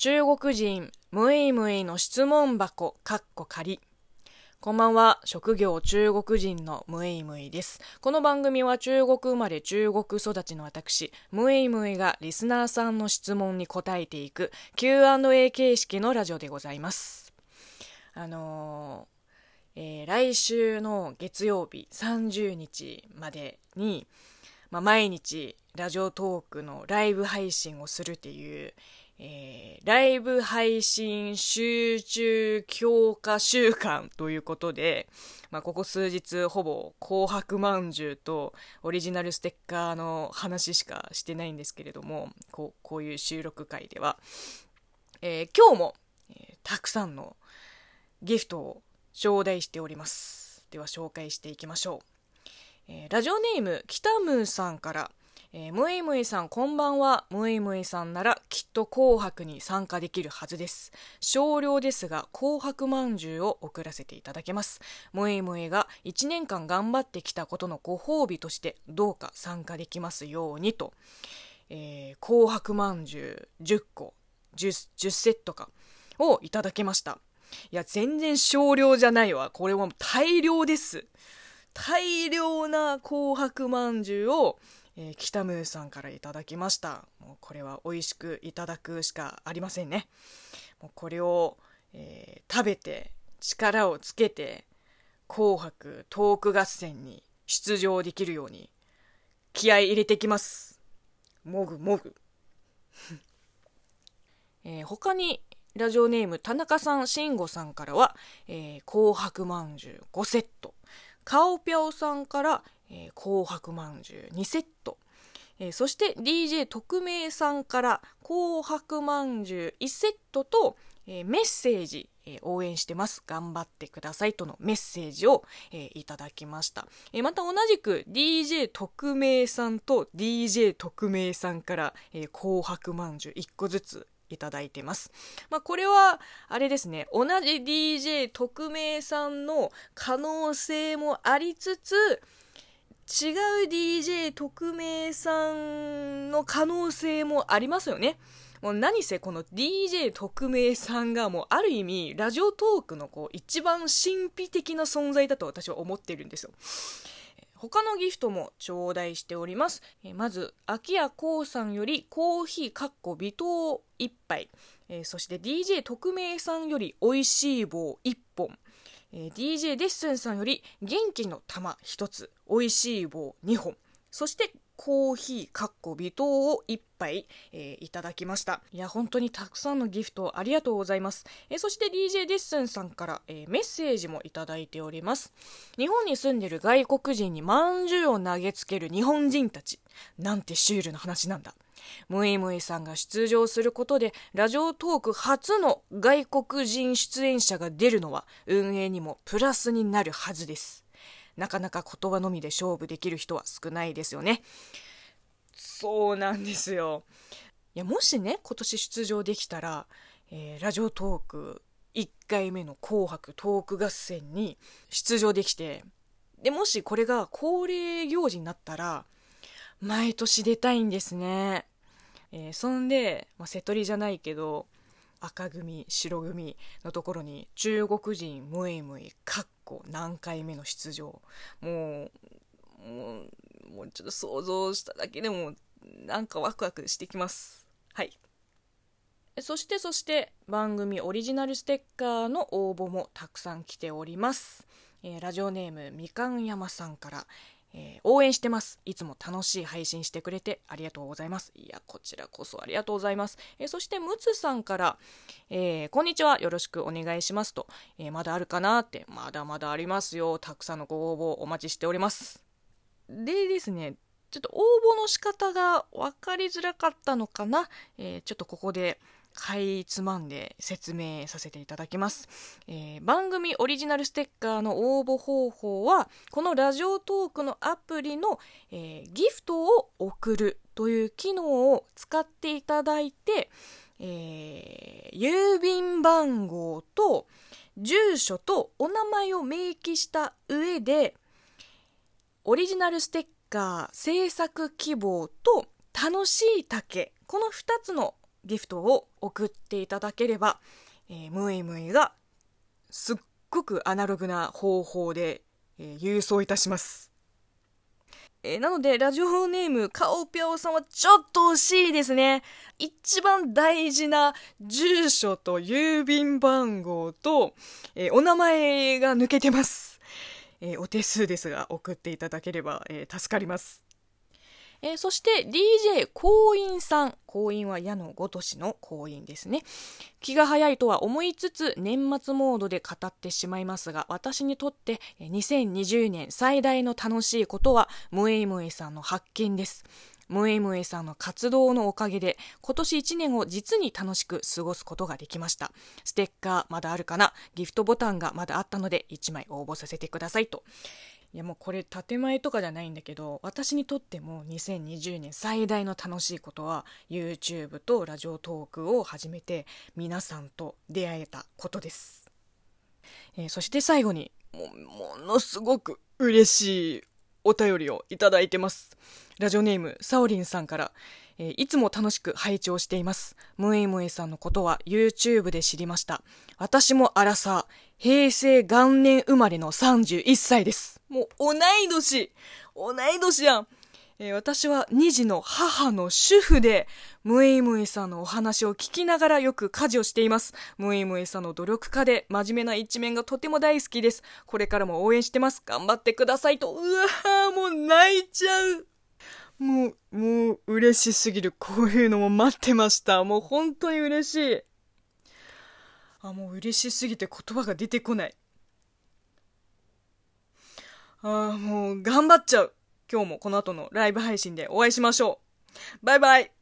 中国人ムイムイの質問箱かっこ仮。こんばんは。職業中国人のムイムイです。この番組は中国生まれ中国育ちの私ムイムイがリスナーさんの質問に答えていく Q&A 形式のラジオでございます。あのー、えー、来週の月曜日30日までに、まあ、毎日ラジオトークのライブ配信をするっていうえー、ライブ配信集中強化週間ということで、まあ、ここ数日ほぼ紅白まんじゅうとオリジナルステッカーの話しかしてないんですけれども、こうこういう収録会では、えー、今日も、えー、たくさんのギフトを頂戴しております。では紹介していきましょう。えー、ラジオネーム、北ムーさんから、えー、ムイムイさんこんばんは。ムイムイさんならきっと紅白に参加できるはずです。少量ですが紅白まんじゅうを送らせていただけます。ムイムイが1年間頑張ってきたことのご褒美としてどうか参加できますようにと、えー、紅白まんじゅう10個 10, 10セットかをいただけました。いや、全然少量じゃないわ。これは大量です。大量な紅白まんじゅうをえー、北ムーさんからいただきました。もうこれは美味しくいただくしかありませんね。もうこれを、えー、食べて力をつけて紅白トーク合戦に出場できるように気合い入れてきます。もぐもぐ、えー、他にラジオネーム田中さん慎吾さんからは、えー、紅白まんじゅう5セット。カオピャオさんからえー、紅白まんじゅう2セット、えー、そして DJ 特命さんから紅白まんじゅう1セットと、えー、メッセージ、え応援してます。頑張ってくださいとのメッセージを、えいただきました、えまた同じく DJ 特命さんと DJ 特命さんから、え紅白まんじゅう1個ずついただいてます。まあ、これは、あれですね、同じ DJ 特命さんの可能性もありつつ、違う DJ 特命さんの可能性もありますよね。もう何せこの DJ 特命さんがもうある意味ラジオトークのこう一番神秘的な存在だと私は思ってるんですよ。他のギフトも頂戴しております。まず、秋谷こうさんよりコーヒーかっこ微糖1杯。そして DJ 特命さんより美味しい棒1本。えー、DJ デッスンさんより元気の玉1つ美味しい棒2本。そしてコーヒーかっこ微糖を1杯、えー、いただきました。いや本当にたくさんのギフトありがとうございます、えー、そして DJ デッスンさんから、えー、メッセージもいただいております。日本に住んでる外国人にまんじゅうを投げつける日本人たちなんてシュールな話なんだ。ムイムイさんが出場することでラジオトーク初の外国人出演者が出るのは運営にもプラスになるはずです。なかなか言葉のみで勝負できる人は少ないですよねそうなんですよいやもしね今年出場できたら、えー、ラジオトーク1回目の「紅白トーク合戦」に出場できてでもしこれが恒例行事になったら毎年出たいんですね。えー、そんで、まあ、瀬戸りじゃないけど、赤組、白組のところに中国人ムイムイ、かっこ何回目の出場。もう、もう、もうちょっと想像しただけでもなんかワクワクしてきます。はい。そしてそして番組オリジナルステッカーの応募もたくさん来ております。えー、ラジオネームみかん山さんから、えー、応援してます。いつも楽しい配信してくれてありがとうございます。いや、こちらこそありがとうございます。えー、そして、むつさんから、えー、こんにちは、よろしくお願いしますと、えまだあるかなって、まだまだありますよ。たくさんのご応募お待ちしております。でですね、ちょっと応募の仕方が分かりづらかったのかな。えちょっとここで、かいつまんで説明させていただきます、えー、番組オリジナルステッカーの応募方法はこのラジオトークのアプリの、えー、ギフトを送るという機能を使っていただいて、えー、郵便番号と住所とお名前を明記した上でオリジナルステッカー制作希望と楽しい竹この2つのギフトを送っていただければ、えー、ムイムイがすっごくアナログな方法で、えー、郵送いたします。えー、なので、ラジオネーム、カオピョウさんはちょっと惜しいですね。一番大事な住所と郵便番号と、えー、お名前が抜けてます。えー、お手数ですが、送っていただければ、え助かります。えー、そして DJ 行員さん。行員は矢のごとしの行員ですね。気が早いとは思いつつ年末モードで語ってしまいますが、私にとって2020年最大の楽しいことはムエイムエさんの発見です。ムエイムエさんの活動のおかげで今年1年を実に楽しく過ごすことができました。ステッカーまだあるかな？ギフトボタンがまだあったので1枚応募させてくださいと。いやもうこれ建前とかじゃないんだけど私にとっても2020年最大の楽しいことは YouTube とラジオトークを始めて皆さんと出会えたことです、えー、そして最後にもものすごく嬉しいお便りをいただいてます。ラジオネームサオリンさんからえー、いつも楽しく拝聴しています。ムエムエさんのことは YouTube で知りました。私もアラサー、平成元年生まれの31歳です。もう同い年同い年やん、私は2児の母の主婦で、ムエムエさんのお話を聞きながらよく家事をしています。ムエムエさんの努力家で真面目な一面がとても大好きです。これからも応援してます。頑張ってくださいと。うわーもう泣いちゃう。もう、もう嬉しすぎる。こういうのも待ってました。もう本当に嬉しい。あ、もう嬉しすぎて言葉が出てこない。あ、もう頑張っちゃう。今日もこの後のライブ配信でお会いしましょう。バイバイ。